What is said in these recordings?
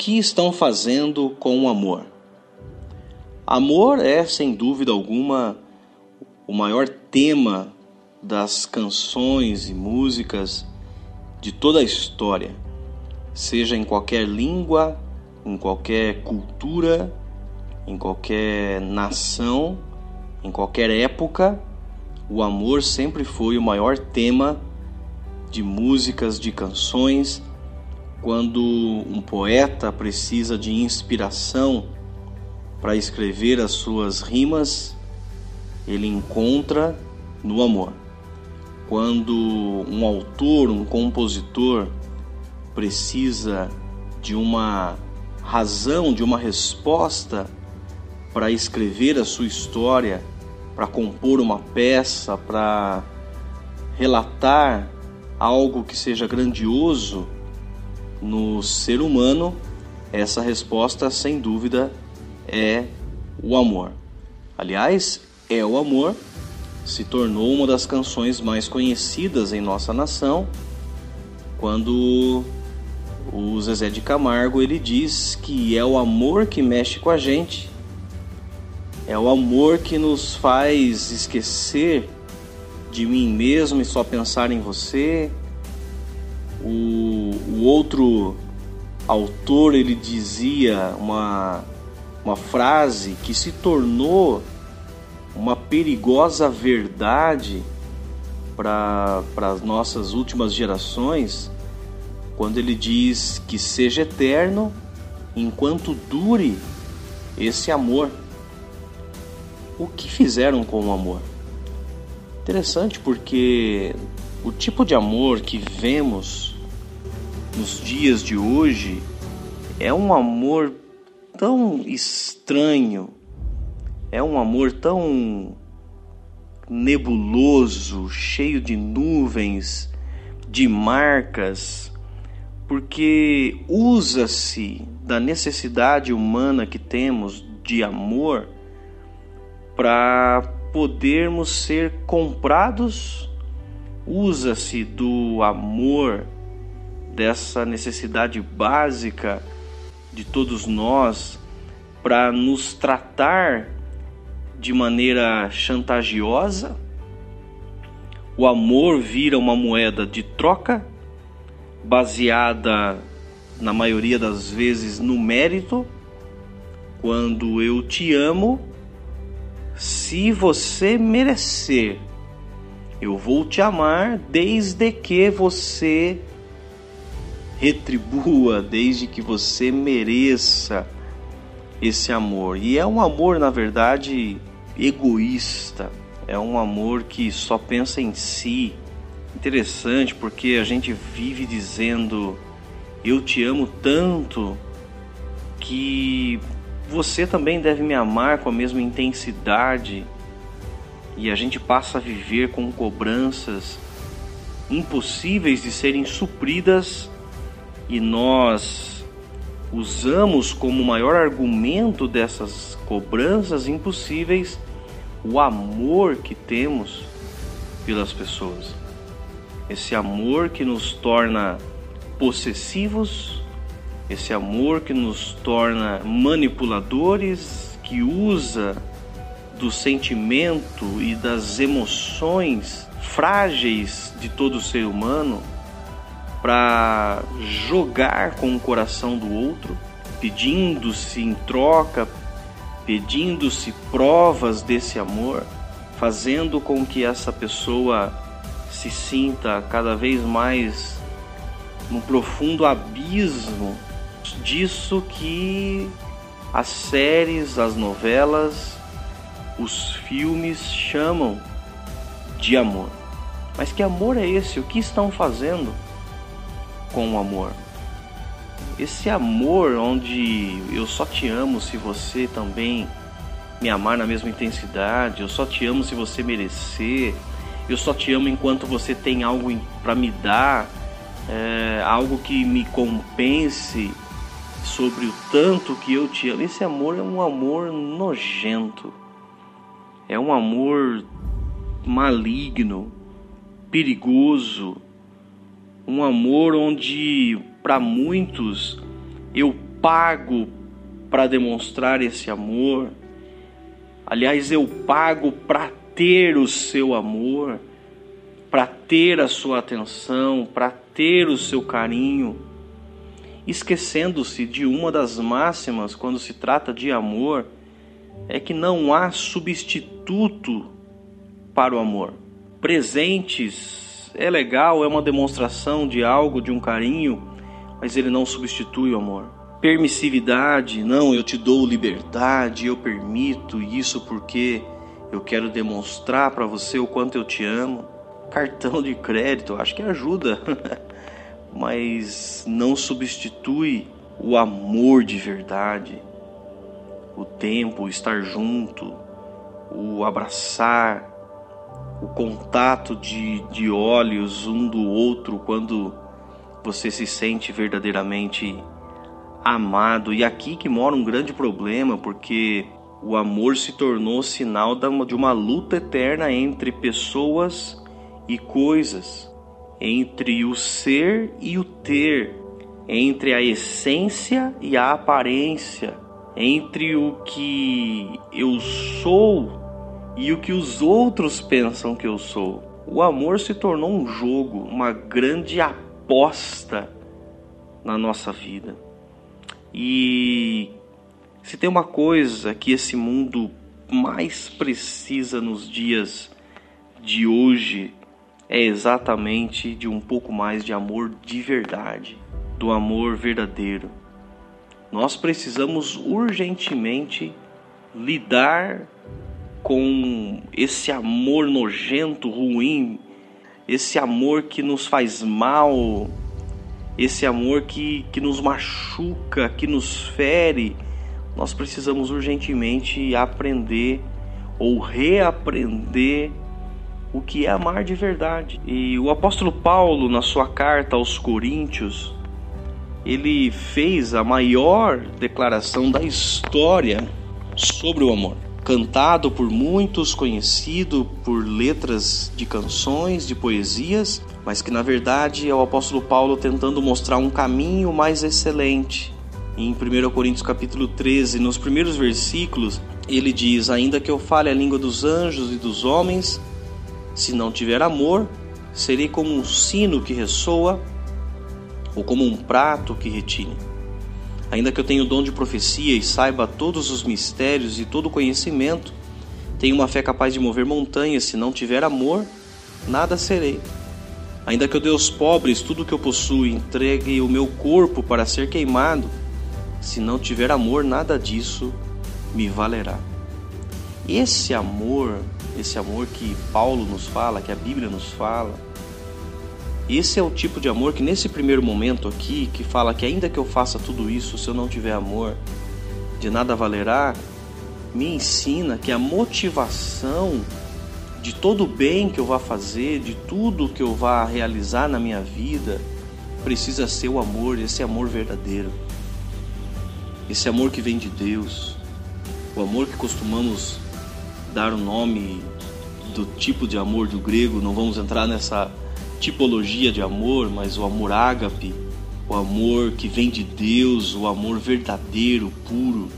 que estão fazendo com o amor? Amor é, sem dúvida alguma, o maior tema das canções e músicas de toda a história, seja em qualquer língua, em qualquer cultura, em qualquer nação, em qualquer época, o amor sempre foi o maior tema de músicas, de canções. Quando um poeta precisa de inspiração para escrever as suas rimas, ele encontra no amor. Quando um autor, um compositor precisa de uma razão, de uma resposta para escrever a sua história, para compor uma peça, para relatar algo que seja grandioso no ser humano, essa resposta sem dúvida é o amor. Aliás, é o amor se tornou uma das canções mais conhecidas em nossa nação, quando o Zezé de Camargo ele diz que é o amor que mexe com a gente, é o amor que nos faz esquecer de mim mesmo e só pensar em você. O, o outro autor ele dizia uma uma frase que se tornou uma perigosa verdade para as nossas últimas gerações, quando ele diz que seja eterno enquanto dure esse amor. O que fizeram com o amor? Interessante porque o tipo de amor que vemos nos dias de hoje é um amor tão estranho, é um amor tão nebuloso, cheio de nuvens, de marcas, porque usa-se da necessidade humana que temos de amor para podermos ser comprados, usa-se do amor, dessa necessidade básica de todos nós para nos tratar de maneira chantagiosa. O amor vira uma moeda de troca, baseada na maioria das vezes no mérito. Quando eu te amo, se você merecer, eu vou te amar desde que você retribua, desde que você mereça esse amor. E é um amor, na verdade, egoísta. É um amor que só pensa em si. Interessante porque a gente vive dizendo: Eu te amo tanto que você também deve me amar com a mesma intensidade. E a gente passa a viver com cobranças impossíveis de serem supridas e nós usamos como maior argumento dessas cobranças impossíveis o amor que temos pelas pessoas. Esse amor que nos torna possessivos, esse amor que nos torna manipuladores, que usa do sentimento e das emoções frágeis de todo ser humano para jogar com o coração do outro, pedindo-se em troca, pedindo-se provas desse amor, fazendo com que essa pessoa se sinta cada vez mais no profundo abismo disso que as séries, as novelas, os filmes chamam de amor. Mas que amor é esse? O que estão fazendo? Com o amor. Esse amor onde eu só te amo se você também me amar na mesma intensidade, eu só te amo se você merecer, eu só te amo enquanto você tem algo para me dar, é, algo que me compense sobre o tanto que eu te amo. Esse amor é um amor nojento, é um amor maligno, perigoso um amor onde para muitos eu pago para demonstrar esse amor. Aliás, eu pago para ter o seu amor, para ter a sua atenção, para ter o seu carinho, esquecendo-se de uma das máximas quando se trata de amor, é que não há substituto para o amor. Presentes é legal, é uma demonstração de algo, de um carinho, mas ele não substitui o amor. Permissividade, não, eu te dou liberdade, eu permito isso porque eu quero demonstrar para você o quanto eu te amo. Cartão de crédito, acho que ajuda, mas não substitui o amor de verdade, o tempo, o estar junto, o abraçar, o contato de, de olhos um do outro quando você se sente verdadeiramente amado. E aqui que mora um grande problema, porque o amor se tornou sinal de uma luta eterna entre pessoas e coisas, entre o ser e o ter, entre a essência e a aparência, entre o que eu sou e o que os outros pensam que eu sou. O amor se tornou um jogo, uma grande aposta na nossa vida. E se tem uma coisa que esse mundo mais precisa nos dias de hoje, é exatamente de um pouco mais de amor de verdade, do amor verdadeiro. Nós precisamos urgentemente lidar com esse amor nojento, ruim, esse amor que nos faz mal, esse amor que, que nos machuca, que nos fere, nós precisamos urgentemente aprender ou reaprender o que é amar de verdade. E o apóstolo Paulo, na sua carta aos Coríntios, ele fez a maior declaração da história sobre o amor cantado por muitos, conhecido por letras de canções, de poesias, mas que na verdade é o apóstolo Paulo tentando mostrar um caminho mais excelente. Em 1 Coríntios capítulo 13, nos primeiros versículos, ele diz: Ainda que eu fale a língua dos anjos e dos homens, se não tiver amor, serei como um sino que ressoa ou como um prato que retine. Ainda que eu tenha o dom de profecia e saiba todos os mistérios e todo o conhecimento, tenho uma fé capaz de mover montanhas, se não tiver amor, nada serei. Ainda que eu dê aos pobres tudo o que eu possuo e entregue o meu corpo para ser queimado, se não tiver amor, nada disso me valerá. Esse amor, esse amor que Paulo nos fala, que a Bíblia nos fala, esse é o tipo de amor que nesse primeiro momento aqui, que fala que ainda que eu faça tudo isso, se eu não tiver amor, de nada valerá, me ensina que a motivação de todo o bem que eu vá fazer, de tudo que eu vá realizar na minha vida, precisa ser o amor, esse amor verdadeiro. Esse amor que vem de Deus. O amor que costumamos dar o nome do tipo de amor do grego, não vamos entrar nessa tipologia de amor, mas o amor ágape, o amor que vem de Deus, o amor verdadeiro, puro.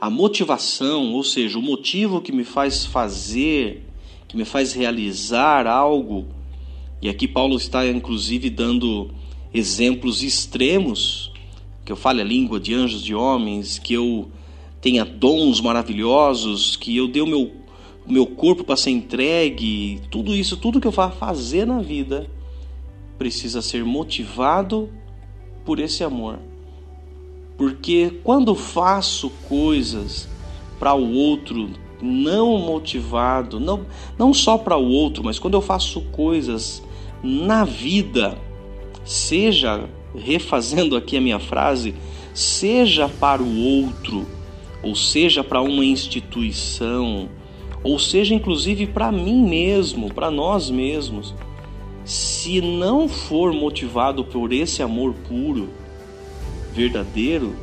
A motivação, ou seja, o motivo que me faz fazer, que me faz realizar algo. E aqui Paulo está inclusive dando exemplos extremos, que eu fale a língua de anjos de homens, que eu tenha dons maravilhosos, que eu dê o meu o meu corpo para ser entregue, tudo isso, tudo que eu vá fazer na vida precisa ser motivado por esse amor. Porque quando faço coisas para o outro não motivado, não, não só para o outro, mas quando eu faço coisas na vida, seja refazendo aqui a minha frase, seja para o outro, ou seja para uma instituição, ou seja, inclusive para mim mesmo, para nós mesmos, se não for motivado por esse amor puro, verdadeiro,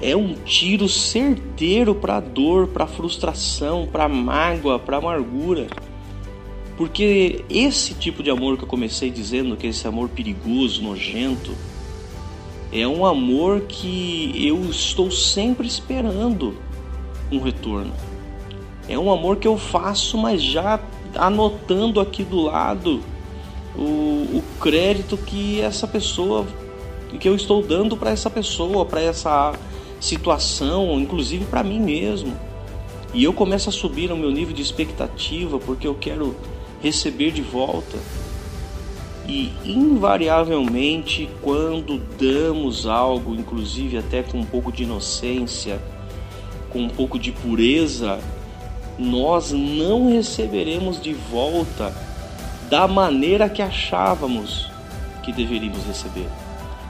é um tiro certeiro para a dor, para a frustração, para a mágoa, para a amargura. Porque esse tipo de amor que eu comecei dizendo, que é esse amor perigoso, nojento, É um amor que eu estou sempre esperando um retorno. É um amor que eu faço, mas já anotando aqui do lado o, o crédito que essa pessoa, que eu estou dando para essa pessoa, para essa situação, inclusive para mim mesmo. E eu começo a subir o meu nível de expectativa porque eu quero receber de volta. E invariavelmente, quando damos algo, inclusive até com um pouco de inocência, com um pouco de pureza, nós não receberemos de volta da maneira que achávamos que deveríamos receber.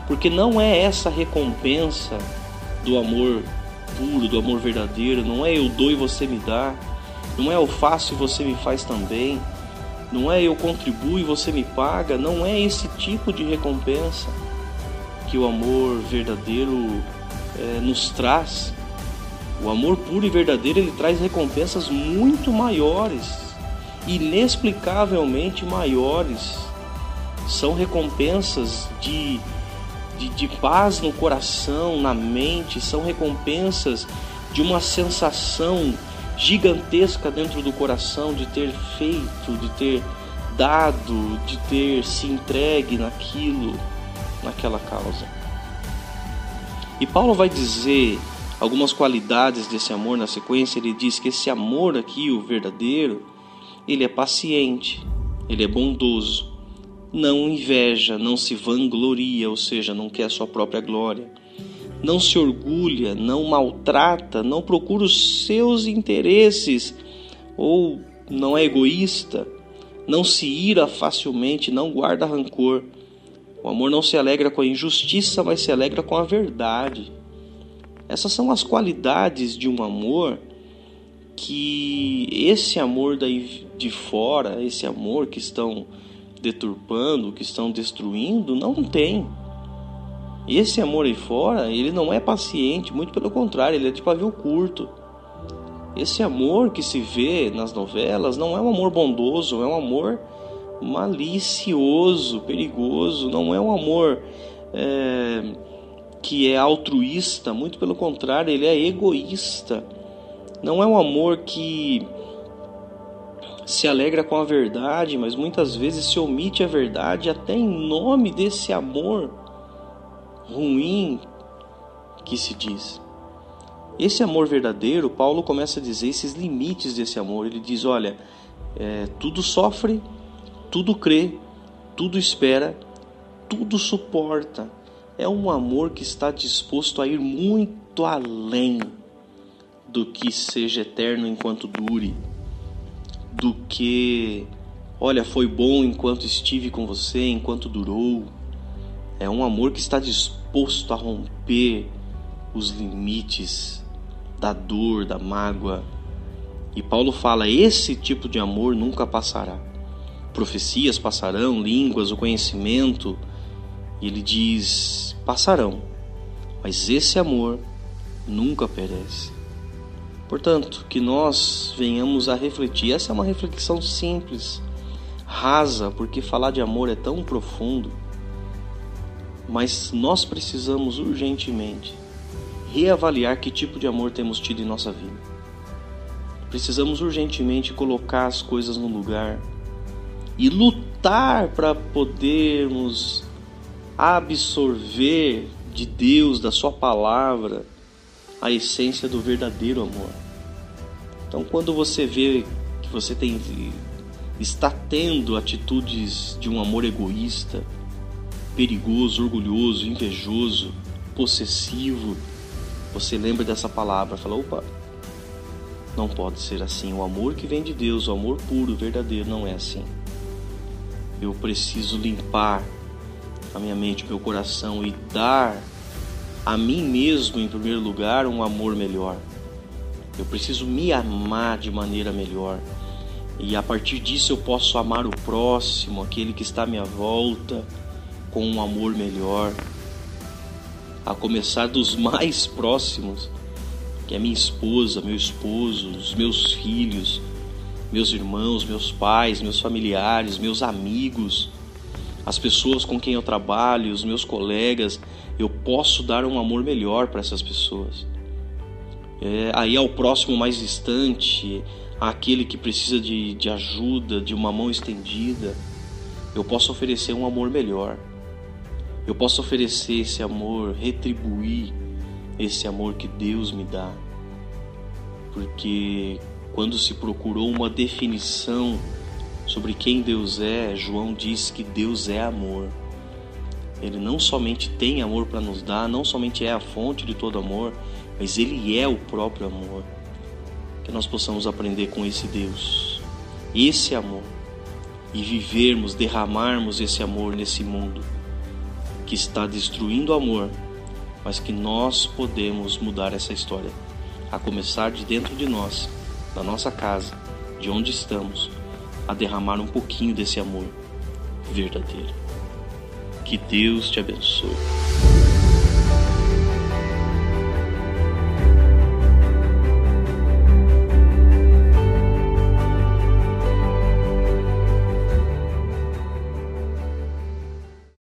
Porque não é essa recompensa do amor puro, do amor verdadeiro, não é eu dou e você me dá, não é eu faço e você me faz também, não é eu contribuo e você me paga, não é esse tipo de recompensa que o amor verdadeiro é, nos traz. O amor puro e verdadeiro ele traz recompensas muito maiores, inexplicavelmente maiores. São recompensas de, de, de paz no coração, na mente, são recompensas de uma sensação gigantesca dentro do coração de ter feito, de ter dado, de ter se entregue naquilo, naquela causa. E Paulo vai dizer algumas qualidades desse amor na sequência. Ele diz que esse amor aqui, o verdadeiro, ele é paciente, ele é bondoso, não inveja, não se vangloria, ou seja, não quer a sua própria glória não se orgulha, não maltrata, não procura os seus interesses ou não é egoísta, não se ira facilmente, não guarda rancor. O amor não se alegra com a injustiça, mas se alegra com a verdade. Essas são as qualidades de um amor que esse amor daí de fora, esse amor que estão deturpando, que estão destruindo, não tem. Esse amor aí fora, ele não é paciente, muito pelo contrário, ele é de pavio curto. Esse amor que se vê nas novelas não é um amor bondoso, é um amor malicioso, perigoso, não é um amor é, que é altruísta, muito pelo contrário, ele é egoísta. Não é um amor que se alegra com a verdade, mas muitas vezes se omite a verdade até em nome desse amor ruim que se diz. Esse amor verdadeiro, Paulo começa a dizer esses limites desse amor. Ele diz: olha, é, tudo sofre, tudo crê, tudo espera, tudo suporta. É um amor que está disposto a ir muito além do que seja eterno enquanto dure, do que, olha, foi bom enquanto estive com você, enquanto durou. É um amor que está disposto a romper os limites da dor, da mágoa. E Paulo fala: esse tipo de amor nunca passará. Profecias passarão, línguas, o conhecimento. E ele diz: passarão, mas esse amor nunca perece. Portanto, que nós venhamos a refletir. Essa é uma reflexão simples, rasa, porque falar de amor é tão profundo mas nós precisamos urgentemente reavaliar que tipo de amor temos tido em nossa vida. Precisamos urgentemente colocar as coisas no lugar e lutar para podermos absorver de Deus, da Sua palavra, a essência do verdadeiro amor. Então, quando você vê que você tem, está tendo atitudes de um amor egoísta, perigoso, orgulhoso, invejoso, possessivo, você lembra dessa palavra, fala, opa, não pode ser assim. O amor que vem de Deus, o amor puro, verdadeiro, não é assim. Eu preciso limpar a minha mente, meu coração e dar a mim mesmo, em primeiro lugar, um amor melhor. Eu preciso me amar de maneira melhor. E a partir disso eu posso amar o próximo, aquele que está à minha volta com um amor melhor, a começar dos mais próximos, que é minha esposa, meu esposo, os meus filhos, meus irmãos, meus pais, meus familiares, meus amigos, as pessoas com quem eu trabalho, os meus colegas, eu posso dar um amor melhor para essas pessoas. É, aí ao próximo mais distante, àquele que precisa de, de ajuda, de uma mão estendida, eu posso oferecer um amor melhor. Eu posso oferecer esse amor, retribuir esse amor que Deus me dá. Porque quando se procurou uma definição sobre quem Deus é, João diz que Deus é amor. Ele não somente tem amor para nos dar, não somente é a fonte de todo amor, mas ele é o próprio amor. Que nós possamos aprender com esse Deus, esse amor, e vivermos, derramarmos esse amor nesse mundo que está destruindo o amor, mas que nós podemos mudar essa história, a começar de dentro de nós, da nossa casa, de onde estamos, a derramar um pouquinho desse amor verdadeiro. Que Deus te abençoe.